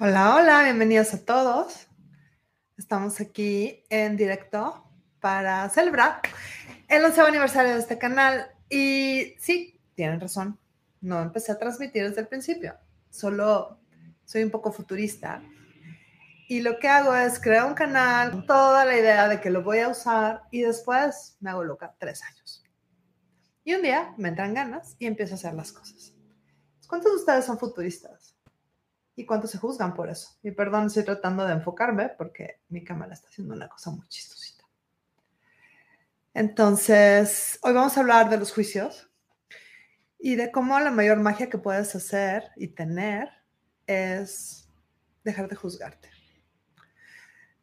Hola, hola, bienvenidos a todos. Estamos aquí en directo para celebrar el 11 aniversario de este canal. Y sí, tienen razón, no empecé a transmitir desde el principio, solo soy un poco futurista. Y lo que hago es crear un canal con toda la idea de que lo voy a usar y después me hago loca tres años. Y un día me entran ganas y empiezo a hacer las cosas. ¿Cuántos de ustedes son futuristas? ¿Y cuántos se juzgan por eso? Y perdón, estoy tratando de enfocarme porque mi cámara está haciendo una cosa muy chistosita. Entonces, hoy vamos a hablar de los juicios y de cómo la mayor magia que puedes hacer y tener es dejar de juzgarte.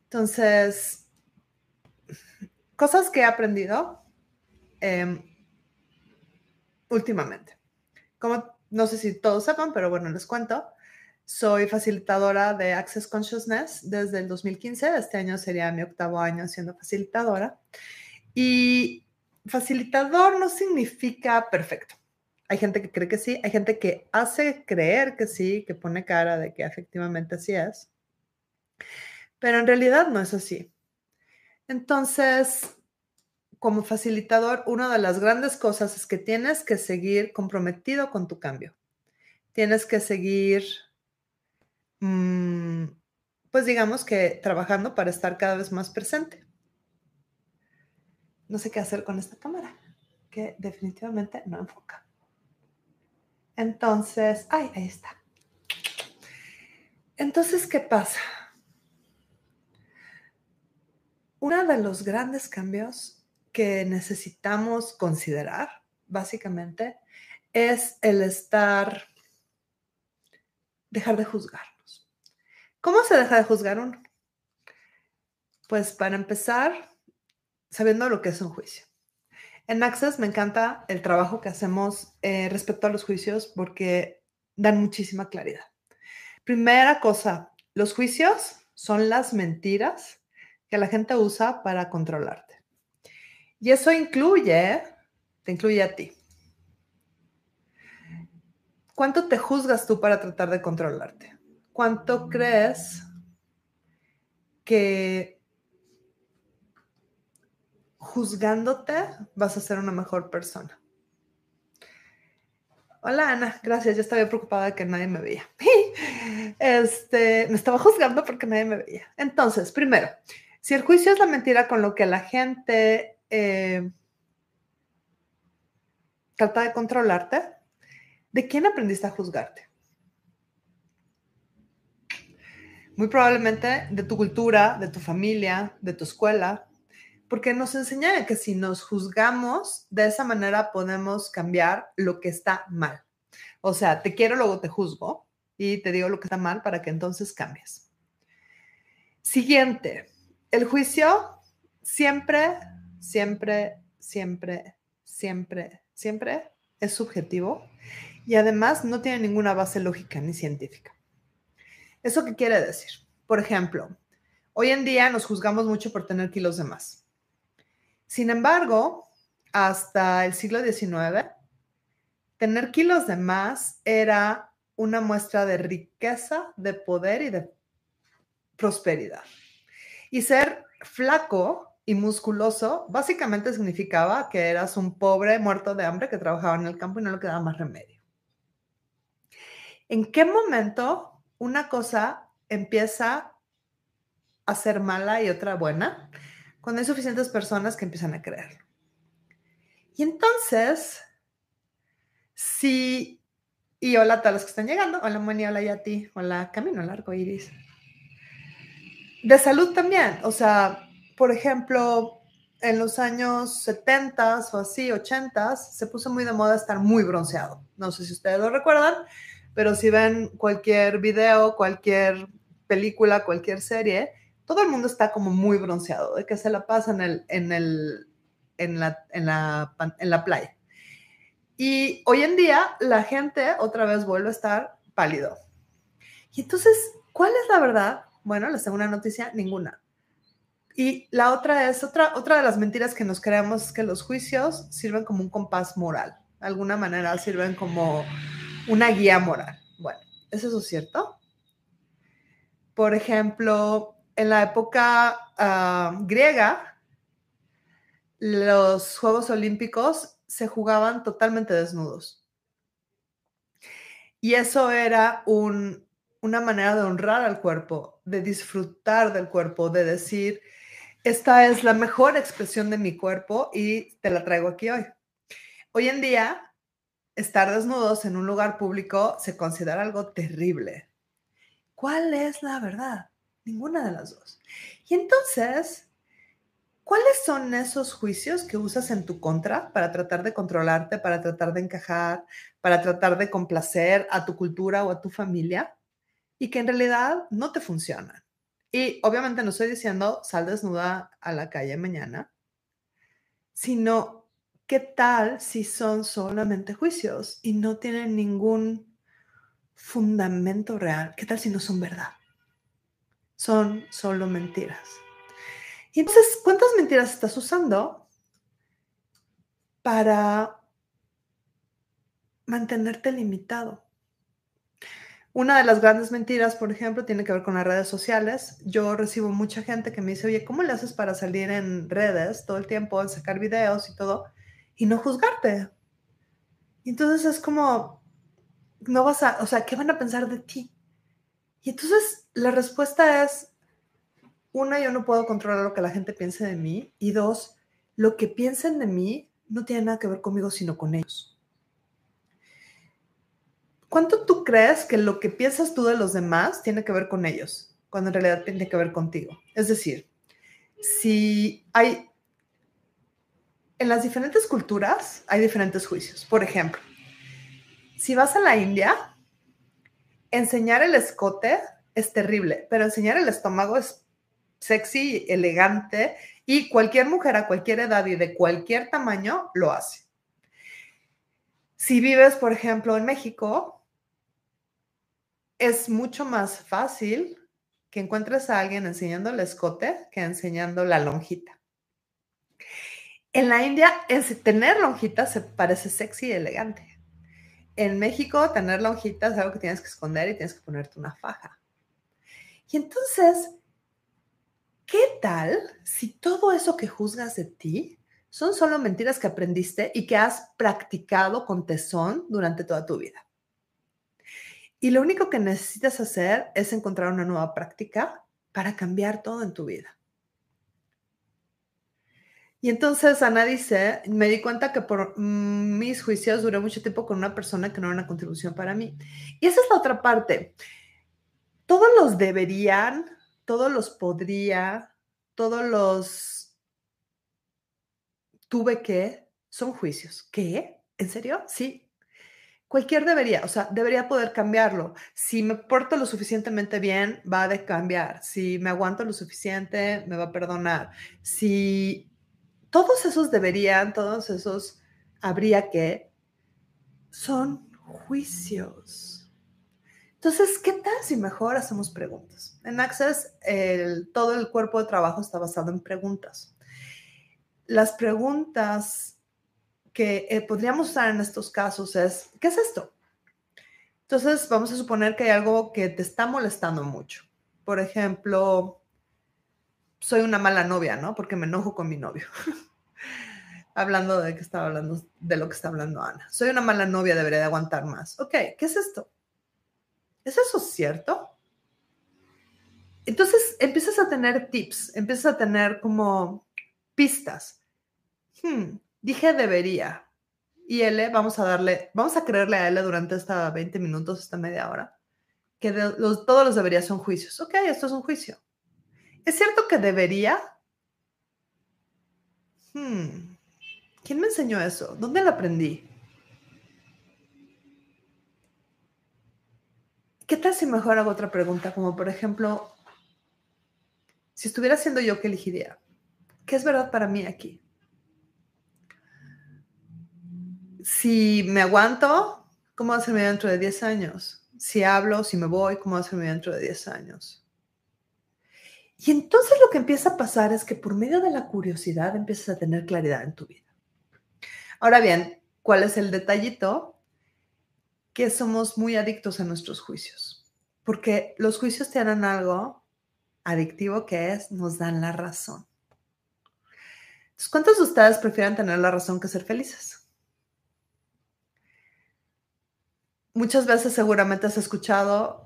Entonces, cosas que he aprendido em, últimamente. Como no sé si todos sepan, pero bueno, les cuento. Soy facilitadora de Access Consciousness desde el 2015. Este año sería mi octavo año siendo facilitadora. Y facilitador no significa perfecto. Hay gente que cree que sí, hay gente que hace creer que sí, que pone cara de que efectivamente así es. Pero en realidad no es así. Entonces, como facilitador, una de las grandes cosas es que tienes que seguir comprometido con tu cambio. Tienes que seguir, pues digamos que trabajando para estar cada vez más presente. No sé qué hacer con esta cámara, que definitivamente no enfoca. Entonces, ay, ahí está. Entonces, ¿qué pasa? Uno de los grandes cambios que necesitamos considerar, básicamente, es el estar, dejar de juzgarnos. ¿Cómo se deja de juzgar uno? Pues para empezar, sabiendo lo que es un juicio. En Access me encanta el trabajo que hacemos eh, respecto a los juicios porque dan muchísima claridad. Primera cosa, los juicios son las mentiras que la gente usa para controlarte. Y eso incluye, te incluye a ti. ¿Cuánto te juzgas tú para tratar de controlarte? ¿Cuánto crees que juzgándote vas a ser una mejor persona? Hola Ana, gracias. Yo estaba preocupada de que nadie me veía. Este, me estaba juzgando porque nadie me veía. Entonces, primero, si el juicio es la mentira con lo que la gente eh, trata de controlarte, ¿de quién aprendiste a juzgarte? Muy probablemente de tu cultura, de tu familia, de tu escuela, porque nos enseña que si nos juzgamos, de esa manera podemos cambiar lo que está mal. O sea, te quiero, luego te juzgo y te digo lo que está mal para que entonces cambies. Siguiente, el juicio siempre siempre, siempre, siempre, siempre es subjetivo y además no tiene ninguna base lógica ni científica. ¿Eso qué quiere decir? Por ejemplo, hoy en día nos juzgamos mucho por tener kilos de más. Sin embargo, hasta el siglo XIX, tener kilos de más era una muestra de riqueza, de poder y de prosperidad. Y ser flaco y musculoso básicamente significaba que eras un pobre muerto de hambre que trabajaba en el campo y no le quedaba más remedio. ¿En qué momento una cosa empieza a ser mala y otra buena? Cuando hay suficientes personas que empiezan a creerlo. Y entonces, si, y hola a todos los que están llegando, hola Moni, hola Yati, hola Camino Largo Iris. De salud también, o sea, por ejemplo, en los años 70 o así, 80 se puso muy de moda estar muy bronceado. No sé si ustedes lo recuerdan, pero si ven cualquier video, cualquier película, cualquier serie, todo el mundo está como muy bronceado, de que se la pasa en, el, en, el, en, la, en, la, en la playa. Y hoy en día la gente otra vez vuelve a estar pálido. Y entonces, ¿cuál es la verdad? Bueno, les tengo una noticia, ninguna. Y la otra es, otra, otra de las mentiras que nos creamos es que los juicios sirven como un compás moral. De alguna manera sirven como una guía moral. Bueno, ¿es cierto? por ejemplo, en la época ah, griega, los Juegos Olímpicos se jugaban totalmente desnudos. Y eso era una manera de honrar al cuerpo, de disfrutar del cuerpo, de decir, esta es la mejor expresión de mi cuerpo y te la traigo aquí hoy. Hoy en día, estar desnudos en un lugar público se considera algo terrible. ¿Cuál es la verdad? Ninguna de las dos. Y entonces, ¿cuáles son esos juicios que usas en tu contra para tratar de controlarte, para tratar de encajar, para tratar de complacer a tu cultura o a tu familia y que en realidad no te funcionan? Y obviamente no estoy diciendo sal desnuda a la calle mañana, sino qué tal si son solamente juicios y no tienen ningún fundamento real. ¿Qué tal si no son verdad? Son solo mentiras. Y entonces, ¿cuántas mentiras estás usando para mantenerte limitado? Una de las grandes mentiras, por ejemplo, tiene que ver con las redes sociales. Yo recibo mucha gente que me dice, oye, ¿cómo le haces para salir en redes todo el tiempo, sacar videos y todo, y no juzgarte? Y entonces es como, no vas a, o sea, ¿qué van a pensar de ti? Y entonces la respuesta es, una, yo no puedo controlar lo que la gente piense de mí. Y dos, lo que piensen de mí no tiene nada que ver conmigo, sino con ellos. ¿Cuánto tú crees que lo que piensas tú de los demás tiene que ver con ellos, cuando en realidad tiene que ver contigo? Es decir, si hay, en las diferentes culturas hay diferentes juicios. Por ejemplo, si vas a la India, enseñar el escote es terrible, pero enseñar el estómago es sexy, elegante y cualquier mujer a cualquier edad y de cualquier tamaño lo hace. Si vives, por ejemplo, en México, es mucho más fácil que encuentres a alguien enseñando el escote que enseñando la lonjita. En la India, tener lonjita se parece sexy y elegante en México tener lonjitas es algo que tienes que esconder y tienes que ponerte una faja. Y entonces, ¿qué tal si todo eso que juzgas de ti son solo mentiras que aprendiste y que has practicado con tesón durante toda tu vida? Y lo único que necesitas hacer es encontrar una nueva práctica para cambiar todo en tu vida. Y entonces Ana dice, me di cuenta que por mm, mis juicios duré mucho tiempo con una persona que no era una contribución para mí. Y esa es la otra parte. Todos los deberían, todos los podría, todos los tuve que, son juicios. ¿Qué? ¿En serio? Sí. Cualquier debería, o sea, debería poder cambiarlo. Si me porto lo suficientemente bien, va a cambiar. Si me aguanto lo suficiente, me va a perdonar. Si todos esos deberían, todos esos habría que, son juicios. Entonces, ¿qué tal si mejor hacemos preguntas? En Access, todo el cuerpo de trabajo está basado en preguntas. Las preguntas que eh, podríamos usar en estos casos es, ¿qué es esto? Entonces, vamos a suponer que hay algo que te está molestando mucho. Por ejemplo, soy una mala novia, ¿no? Porque me enojo con mi novio. hablando de que estaba hablando de lo que está hablando Ana. Soy una mala novia, debería de aguantar más. Ok, ¿qué es esto? ¿Es eso cierto? Entonces empiezas a tener tips, empiezas a tener como pistas. Hmm, dije debería. Y L, vamos a darle, vamos a creerle a L durante esta 20 minutos, esta media hora, que todos los deberías son juicios. Ok, esto es un juicio. ¿Es cierto que debería? Hmm. ¿Quién me enseñó eso? ¿Dónde lo aprendí? ¿Qué tal si mejor hago otra pregunta? Como por ejemplo, si estuviera siendo yo, ¿qué elegiría? ¿Qué es verdad para mí aquí? Si me aguanto, ¿cómo va a dentro de 10 años? Si hablo, si me voy, ¿cómo va a dentro de 10 años? Y entonces lo que empieza a pasar es que por medio de la curiosidad empiezas a tener claridad en tu vida. Ahora bien, ¿cuál es el detallito? Que somos muy adictos a nuestros juicios. Porque los juicios tienen algo adictivo que es, nos dan la razón. ¿cuántos de ustedes prefieren tener la razón que ser felices? Muchas veces seguramente has escuchado,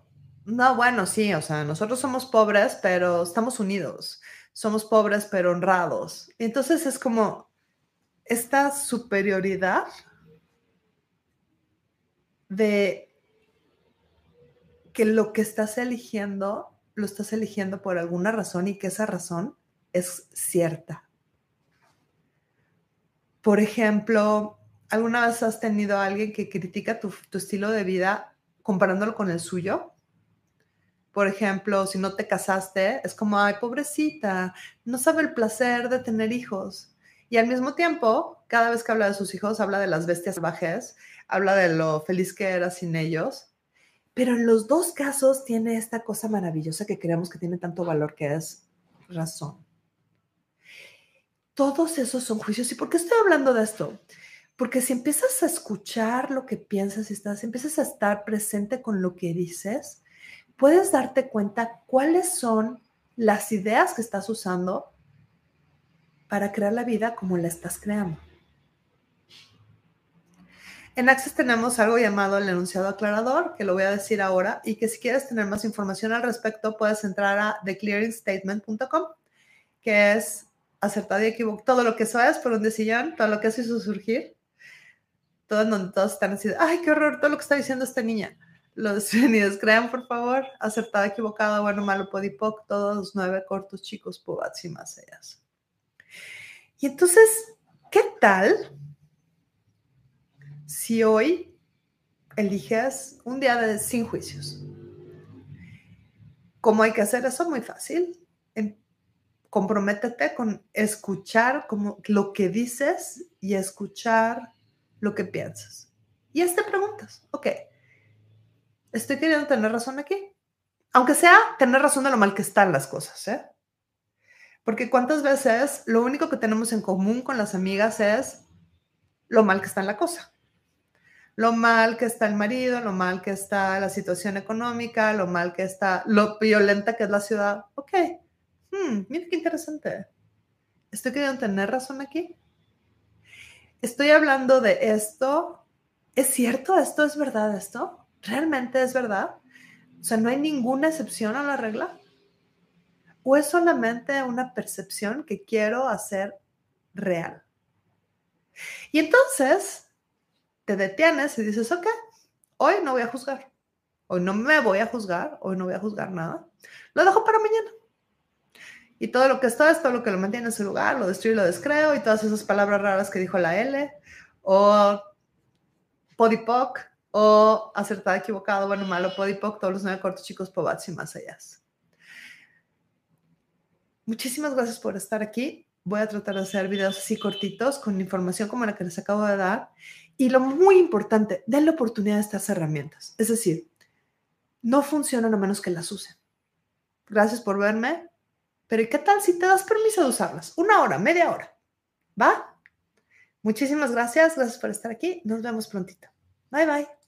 no, bueno, sí, o sea, nosotros somos pobres, pero estamos unidos. Somos pobres, pero honrados. Entonces es como esta superioridad de que lo que estás eligiendo, lo estás eligiendo por alguna razón y que esa razón es cierta. Por ejemplo, ¿alguna vez has tenido a alguien que critica tu, estilo de vida comparándolo con el suyo? Por ejemplo, si no te casaste, es como, ay, pobrecita, no sabe el placer de tener hijos. Y al mismo tiempo, cada vez que habla de sus hijos, habla de las bestias salvajes, habla de lo feliz que era sin ellos. Pero en los dos casos tiene esta cosa maravillosa que creemos que tiene tanto valor, que es razón. Todos esos son juicios. ¿Y por qué estoy hablando de esto? Porque si empiezas a escuchar lo que piensas y estás, empiezas a estar presente con lo que dices, puedes darte cuenta cuáles son las ideas que estás usando para crear la vida como la estás creando. En Access tenemos algo llamado el enunciado aclarador, que lo voy a decir ahora, y que si quieres tener más información al respecto, puedes entrar a theclearingstatement.com, que es acertado y equivocado, todo lo que eso es por un decillón, todo lo que eso hizo surgir, todo en donde todos están así, ay, qué horror, todo lo que está diciendo esta niña. Los venidos crean, por favor, acertado, equivocado, bueno, malo, podipoc, todos nueve cortos, chicos, pubats y más ellas. Y entonces, ¿qué tal si hoy eliges un día de sin juicios? ¿Cómo hay que hacer eso? Muy fácil comprométete con escuchar como lo que dices y escuchar lo que piensas. Y es te preguntas, ok, estoy queriendo tener razón aquí. Aunque sea tener razón de lo mal que están las cosas, ¿eh? Porque cuántas veces lo único que tenemos en común con las amigas es lo mal que está en la cosa. Lo mal que está el marido, lo mal que está la situación económica, lo mal que está, lo violenta que es la ciudad. Ok, hmm, mira qué interesante. ¿Estoy queriendo tener razón aquí? Estoy hablando de esto. ¿Es cierto esto? ¿Es verdad esto? ¿Realmente es verdad? O sea, ¿no hay ninguna excepción a la regla? ¿O es solamente una percepción que quiero hacer real? Y entonces te detienes y dices, ok, hoy no voy a juzgar. Hoy no me voy a juzgar. Hoy no voy a juzgar nada. Lo dejo para mañana. Y todo lo que está es todo lo que lo mantiene en su lugar, lo destruyo lo descreo, y todas esas palabras raras que dijo la L, o podipoc, o acertado, equivocado, bueno, malo, podipoc, todos los nueve cortos chicos, pobats y más allá. Muchísimas gracias por estar aquí. Voy a tratar de hacer videos así cortitos con información como la que les acabo de dar. Y lo muy importante, den la oportunidad de estas herramientas. Es decir, no funcionan a menos que las usen. Gracias por verme. Pero ¿qué tal si te das permiso de usarlas? Una hora, media hora. ¿Va? Muchísimas gracias. Gracias por estar aquí. Nos vemos prontito. Bye bye.